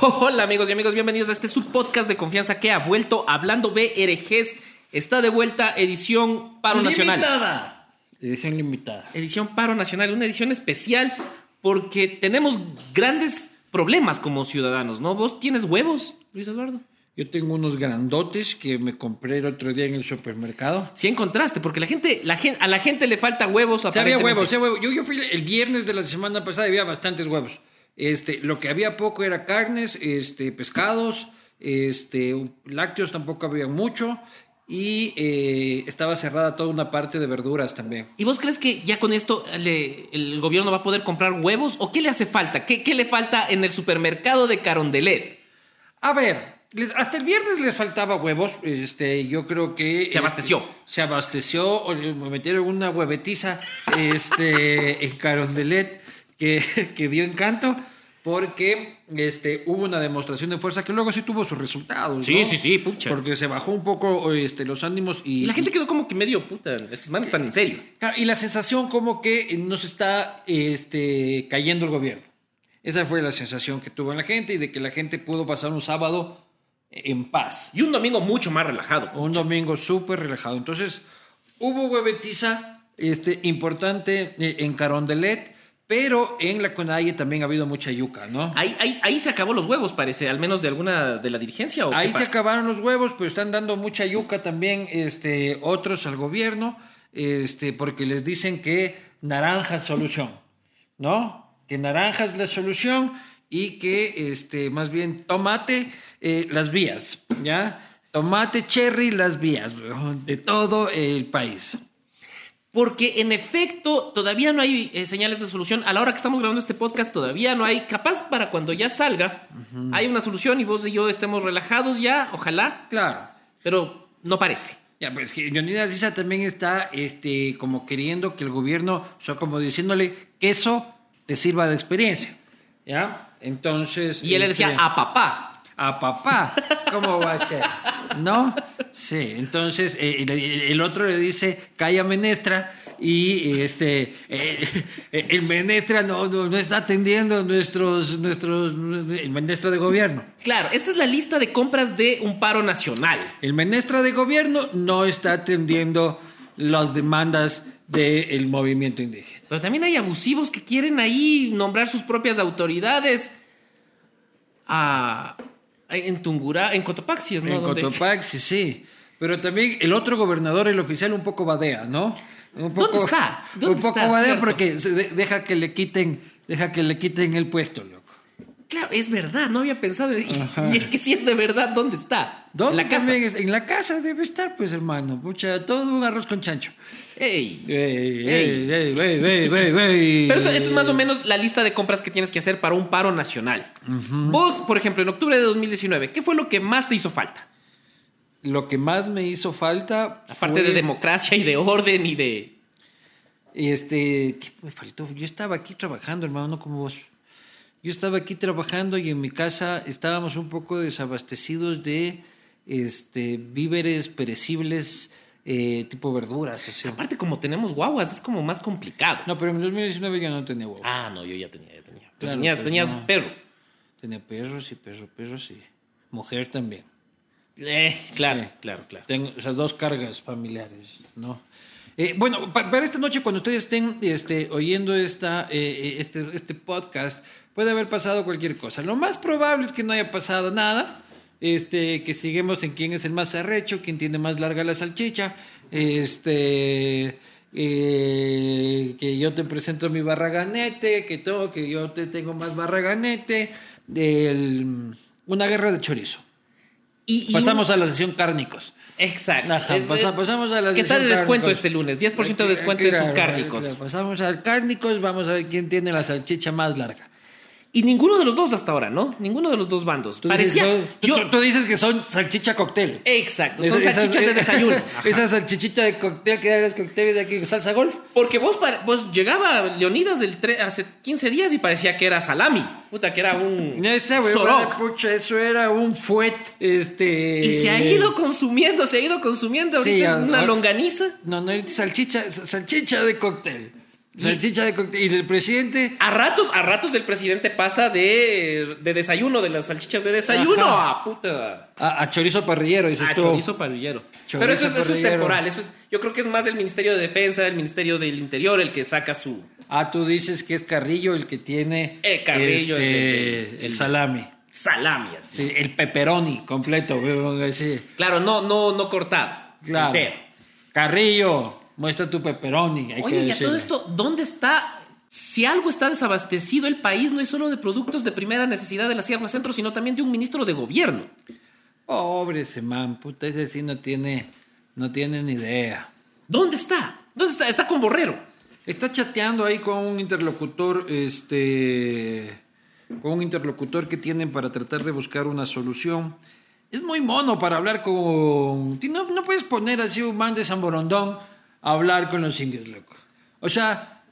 Hola amigos y amigos, bienvenidos a este subpodcast de confianza que ha vuelto hablando BRGs. Está de vuelta edición Paro Nacional. Limitada. Edición limitada. Edición Paro Nacional, una edición especial porque tenemos grandes problemas como ciudadanos, ¿no? ¿Vos tienes huevos, Luis Eduardo? Yo tengo unos grandotes que me compré el otro día en el supermercado. Sí encontraste, porque la gente, la gen- a la gente le falta huevos. Sí, había huevos, sí, huevos. Yo, yo fui el viernes de la semana pasada y había bastantes huevos. Este, lo que había poco era carnes, este, pescados, este, lácteos tampoco había mucho y eh, estaba cerrada toda una parte de verduras también. ¿Y vos crees que ya con esto le- el gobierno va a poder comprar huevos? ¿O qué le hace falta? ¿Qué, qué le falta en el supermercado de Carondelet? A ver, les- hasta el viernes les faltaba huevos. Este, yo creo que Se abasteció. este, se abasteció. o Me metieron una huevetiza, este, en Carondelet que, que dio encanto porque este, hubo una demostración de fuerza que luego sí tuvo sus resultados. Sí, ¿no? sí, sí, pucha. Porque se bajó un poco este, los ánimos y Y la gente quedó como que medio puta. Estos manes están en serio. Claro, y la sensación como que nos está este, cayendo el gobierno. Esa fue la sensación que tuvo la gente y de que la gente pudo pasar un sábado en paz. Y un domingo mucho más relajado. Un domingo súper relajado. Entonces, hubo huevetiza este, importante eh, en Carondelet, pero en la Conalle también ha habido mucha yuca, ¿no? Ahí, ahí, ahí se acabó los huevos, parece, al menos de alguna de la dirigencia. ¿o qué Ahí se acabaron los huevos, pero están dando mucha yuca también este, otros al gobierno, este, porque les dicen que naranja es solución, ¿no? Que naranja es la solución y que este, más bien tomate eh, las vías, ¿ya? Tomate cherry las vías de todo el país. Porque en efecto todavía no hay eh, señales de solución. A la hora que estamos grabando este podcast todavía no hay. Capaz para cuando ya salga hay una solución y vos y yo estemos relajados ya, ojalá, Claro. pero no parece. Ya, pues que Leonidas Issa también está este, como queriendo que el gobierno, o sea, como diciéndole que eso te sirva de experiencia. ¿Ya? Entonces. Y él le decía este, a papá. A papá. ¿Cómo va a ser? ¿No? Sí, entonces eh, el, el otro le dice, calla menestra, y este eh, el menestra no, no, no está atendiendo nuestros, nuestros, el menestra de gobierno. Claro, esta es la lista de compras de un paro nacional. El menestra de gobierno no está atendiendo las demandas del movimiento indígena. Pero también hay abusivos que quieren ahí nombrar sus propias autoridades. A, en Tungurá, en Cotopaxi, es, ¿no? En Cotopaxi, sí. Pero también el otro gobernador, el oficial, un poco badea, ¿no? Un poco, ¿Dónde está? ¿Dónde un poco está, badea cierto? porque se de- deja que le quiten, deja que le quiten el puesto, loco. Claro, es verdad, no había pensado. Y, y el que sí es de verdad, ¿dónde está? ¿Dónde En la casa. es? En la casa debe estar, pues, hermano. Pucha, todo un arroz con chancho. Ey. Ey, Ey. ey, ey, ey, ey. Pero esto, esto es más o menos la lista de compras que tienes que hacer para un paro nacional. Vos, por ejemplo, en octubre de 2019, ¿qué fue lo que más te hizo falta? Lo que más me hizo falta. Aparte fue- de democracia y de orden y de... Este, ¿qué me faltó? Yo estaba aquí trabajando, hermano, no como vos. Yo estaba aquí trabajando y en mi casa estábamos un poco desabastecidos de este víveres perecibles eh, tipo verduras. o sea. Aparte, como tenemos guaguas, es como más complicado. No, pero en 2019 ya no tenía huevos. Ah, no, yo ya tenía, ya tenía. Tú Claro, tenías, pues tenías no. perro. Tenía perros y perros, perros y mujer también. Eh, claro, Sí. claro, claro. Tengo, o sea, dos cargas familiares, ¿no? Eh, bueno, pa- para esta noche, cuando ustedes estén este, oyendo eh, eh, este, este podcast, puede haber pasado cualquier cosa. Lo más probable es que no haya pasado nada. Este, que sigamos en quién es el más arrecho, quién tiene más larga la salchicha. Este, eh, que yo te presento mi barraganete, que todo, que yo te tengo más barraganete. Una guerra de chorizo. Y, y Pasamos un- a la sesión cárnicos. Exacto. Ajá, Es, pasa- pasamos a la Que está de descuento cárnicos. este lunes. 10% de descuento en Claro, sus cárnicos. claro, pasamos al cárnicos, vamos a ver quién tiene la salchicha más larga. Y ninguno de los dos hasta ahora, ¿no? Ninguno de los dos bandos. Tú Parecía... dices, tú- yo- tú, tú dices que son salchicha cóctel. Exacto, son Esa- salchichas esa- de desayuno. Ajá. Esa salchichita de cóctel que da los cócteles de aquí, salsa golf. Porque vos, vos llegaba Leonidas del hace 15 días y parecía que era salami. Puta, que era un Esa sorok. pucha, eso era un fuet, este... Y se ha ido consumiendo, se ha ido consumiendo. Sí, Ahorita es ahora- una longaniza. No, no, salchicha, salchicha de cóctel. Salchicha de cóctel. ¿Y del presidente? A ratos, a ratos el presidente pasa de, de desayuno, de las salchichas de desayuno Ajá. a puta. A, a chorizo parrillero, dices A tú. chorizo parrillero. Chorizo Pero eso es, eso es temporal. Eso es, yo creo que es más el Ministerio de Defensa, el Ministerio del Interior, el que saca su. Ah, tú dices que es Carrillo el que tiene Eh, Carrillo es este, el el salami. salami. así. Sí, el pepperoni completo. sí. Claro, no, no, no cortado. Claro. entero. Carrillo, muestra tu pepperoni. hay que Oye, y a todo esto, ¿dónde está? Si algo está desabastecido el país, no es solo de productos de primera necesidad de la Sierra Centro, sino también de un ministro de gobierno. Pobre ese man, puta, ese sí no tiene, no tiene ni idea. ¿Dónde está? ¿Dónde está? Está con Borrero. Está chateando ahí con un interlocutor, este, con un interlocutor que tienen para tratar de buscar una solución. Es muy mono para hablar con... No, no puedes poner así un man de San Borondón a hablar con los indios, loco. O sea,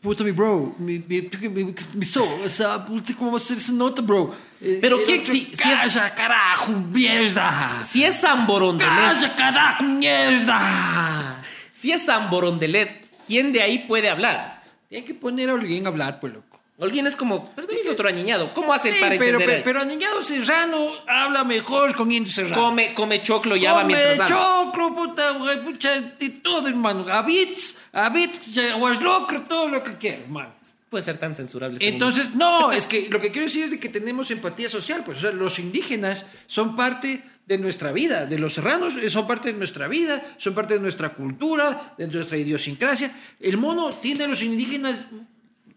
puta mi bro, mi, mi, mi, mi so, o sea, puta, ¿cómo va a ser esa nota, bro? Eh, Pero ¿qué- otro, si- si es- Calla, carajo, mierda. Si es San Borondelet, Calla, carajo, mierda. si es San Borondelet, ¿quién de ahí puede hablar? Hay que poner a alguien a hablar, pues, loco. Alguien es como, pero también es otro aniñado. ¿Cómo hacen Sí, para pero, entender? pero, pero Aniñado Serrano habla mejor con Indio Serrano. come, come choclo y va Come mientras habla. choclo, puta, güey, pucha, de todo, hermano. A bits, a bits, guaslocro, todo lo que quiera, hermano. Puede ser tan censurable. este Entonces, no, es que lo que quiero decir es de que tenemos empatía social, pues, o sea, los indígenas son parte de nuestra vida, de los serranos eh, son parte de nuestra vida, son parte de nuestra cultura, de nuestra idiosincrasia. El mono tiene a los indígenas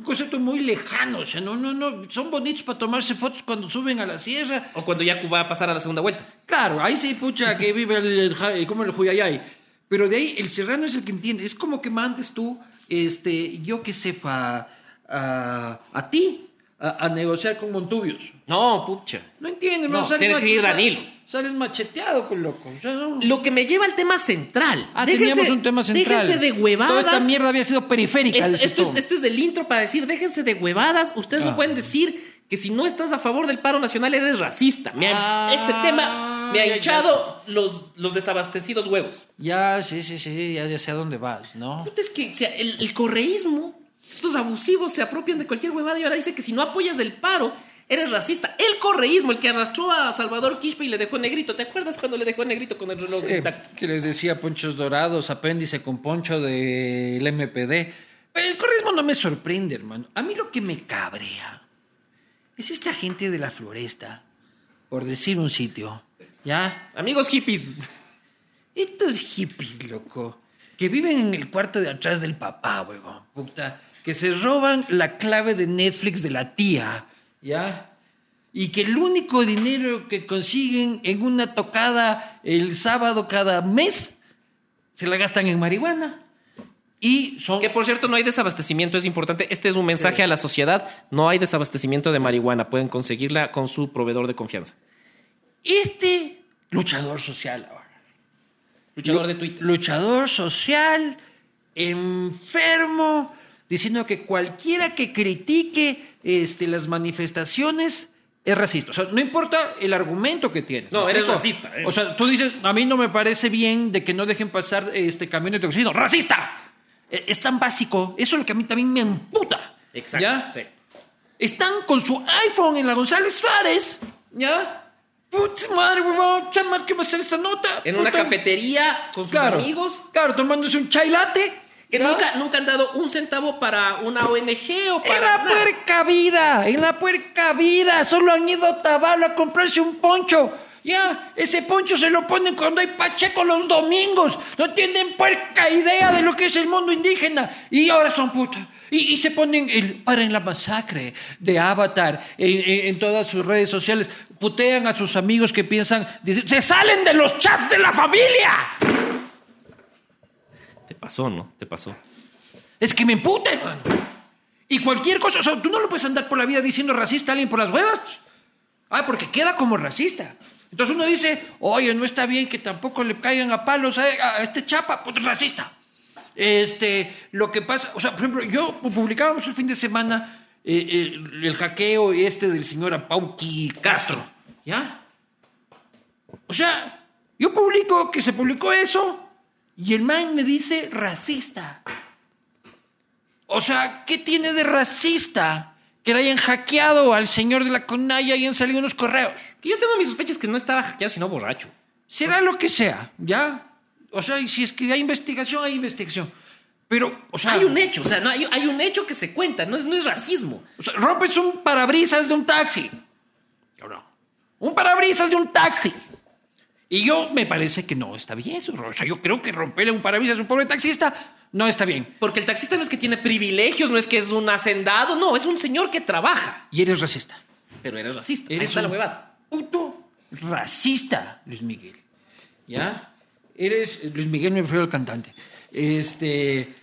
un concepto muy lejano, o sea, no, no, no, son bonitos para tomarse fotos cuando suben a la sierra. O cuando Yacu va a pasar a la segunda vuelta. Claro, ahí sí, pucha, que vive el, el, ja- como el Juyayay. Pero de ahí, el serrano es el que entiende. Es como que mandes tú, este, yo que sepa, a, a ti, a, a negociar con Montubios. No, pucha. No entiendes, No, sales tiene que ir Danilo. Sales macheteado, con loco. No- Lo que me lleva al tema central. Ah, Déjense- teníamos un tema central. Déjense de huevadas. Toda esta mierda había sido periférica. Este, esto es, este es el intro para decir, déjense de huevadas. Ustedes Ah. no pueden decir que si no estás a favor del paro nacional eres racista. Me ha- Ah, ese tema me ha hinchado los, los desabastecidos huevos. Ya, sí, sí, sí, ya, ya sé a dónde vas, ¿no? Es que el, el correísmo, estos abusivos se apropian de cualquier huevada y ahora dice que si no apoyas el paro, eres racista. El correísmo, el que arrastró a Salvador Quispe y le dejó negrito. ¿Te acuerdas cuando le dejó negrito con el reloj Sí, que les decía ponchos dorados, apéndice con poncho del MPD. Pero el corrismo no me sorprende, hermano. A mí lo que me cabrea es esta gente de la floresta, por decir un sitio, ¿ya? Amigos hippies. Estos hippies, loco, que viven en el cuarto de atrás del papá, huevón, puta, que se roban la clave de Netflix de la tía, ¿ya? Y que el único dinero que consiguen en una tocada el sábado cada mes se la gastan en marihuana. Y son... Que por cierto, no hay desabastecimiento, es importante. Este es un mensaje Sí. a la sociedad. No hay desabastecimiento de marihuana. Pueden conseguirla con su proveedor de confianza. Este luchador social ahora. Luchador Lu- de Twitter. Luchador social, enfermo, diciendo que cualquiera que critique este, las manifestaciones es racista. O sea, no importa el argumento que tienes. No, ¿me eres racista, eh. O sea, tú dices, a mí no me parece bien de que no dejen pasar este camiones de oxígeno. ¡Racista! Eh, Es tan básico. Eso es lo que a mí también me emputa. Exacto. ¿Ya? sí. Están con su iPhone en la González Suárez. ¿Ya? Putz madre, huevón. Chamar, ¿qué va a hacer esta nota? En una cafetería con sus Claro. amigos. Claro, tomándose un chai latte. Que ¿ya? nunca, nunca han dado un centavo para una ONG o En para. la nada. puerca vida, en la puerca vida, solo han ido a Tabalo a comprarse un poncho. Ya, ese poncho se lo ponen cuando hay pacheco los domingos. No tienen puerca idea de lo que es el mundo indígena. Y ahora son putas. Y, y se ponen el para en la masacre de Avatar en, en- en todas sus redes sociales. Putean a sus amigos que piensan, dicen, se salen de los chats de la familia. Pasó, ¿no? Te pasó. Es que me emputa, hermano. Y cualquier cosa, o sea, tú no lo puedes andar por la vida diciendo racista a alguien por las huevas. Ah, porque queda como racista. Entonces uno dice, oye, no está bien que tampoco le caigan a palos a, a este chapa, pues racista. Este, lo que pasa, o sea, por ejemplo, yo publicábamos el fin de semana eh, eh, el hackeo este del señor Apauqui Castro, ¿ya? O sea, yo publico que se publicó eso y el man me dice racista. O sea, ¿qué tiene de racista que le hayan hackeado al señor de la Conaya y han salido unos correos? Que yo tengo mis sospechas que no estaba hackeado, sino borracho. Será lo que sea, ¿ya? O sea, y si es que hay investigación, hay investigación. Pero, o sea. Hay un hecho, o sea, no, hay, hay un hecho que se cuenta, no es, no es racismo. O sea, rompes un parabrisas de un taxi. ¿O no? Un parabrisas de un taxi. Y yo me parece que no está bien eso. O sea, yo creo que romperle un parabrisas a un pobre taxista no está bien. Porque el taxista no es que tiene privilegios, no es que es un hacendado, no, es un señor que trabaja. Y eres racista. Pero eres racista. Eres la huevada. puto racista, Luis Miguel. ¿Ya? Eres. Luis Miguel me refiero al cantante. Este.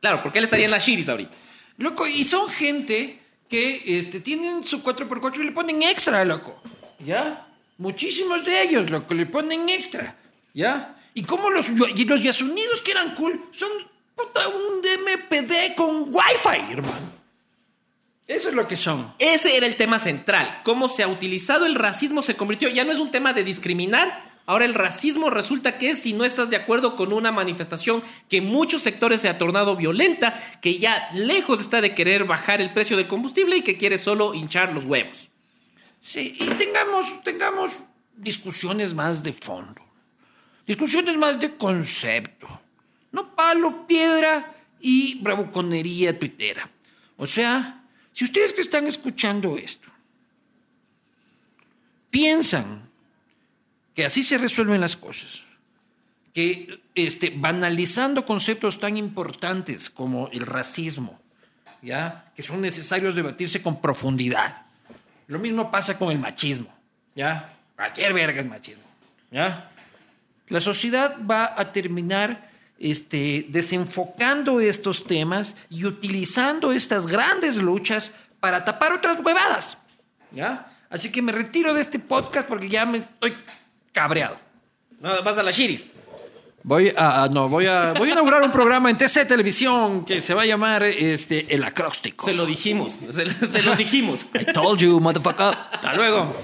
Claro, porque él estaría en las shiris ahorita. Loco, y son gente que este, tienen su 4x4 y le ponen extra, loco. ¿Ya? Muchísimos de ellos, loco, le ponen extra. ¿Ya? Y como los, y los Yasunidos que eran cool son puta, un MPD con Wi-Fi, hermano. Eso es lo que son. Ese era el tema central. Cómo se ha utilizado el racismo se convirtió. Ya no es un tema de discriminar. Ahora el racismo resulta que es si no estás de acuerdo con una manifestación que en muchos sectores se ha tornado violenta, que ya lejos está de querer bajar el precio del combustible y que quiere solo hinchar los huevos. Sí, y tengamos, tengamos discusiones más de fondo. Discusiones más de concepto. No palo, piedra y bravuconería tuitera. O sea, si ustedes que están escuchando esto piensan que así se resuelven las cosas, que este, banalizando conceptos tan importantes como el racismo, ¿ya? que son necesarios debatirse con profundidad. Lo mismo pasa con el machismo, ¿ya? Cualquier verga es machismo, ¿ya? La sociedad va a terminar este, desenfocando estos temas y utilizando estas grandes luchas para tapar otras huevadas, ¿ya? Así que me retiro de este podcast porque ya me estoy cabreado. No, vas a las shiris. Voy a, no, voy a, voy a inaugurar un programa en TC Televisión que se va a llamar este, El Acróstico. Se lo dijimos, se, se lo dijimos. I told you, motherfucker. Hasta luego.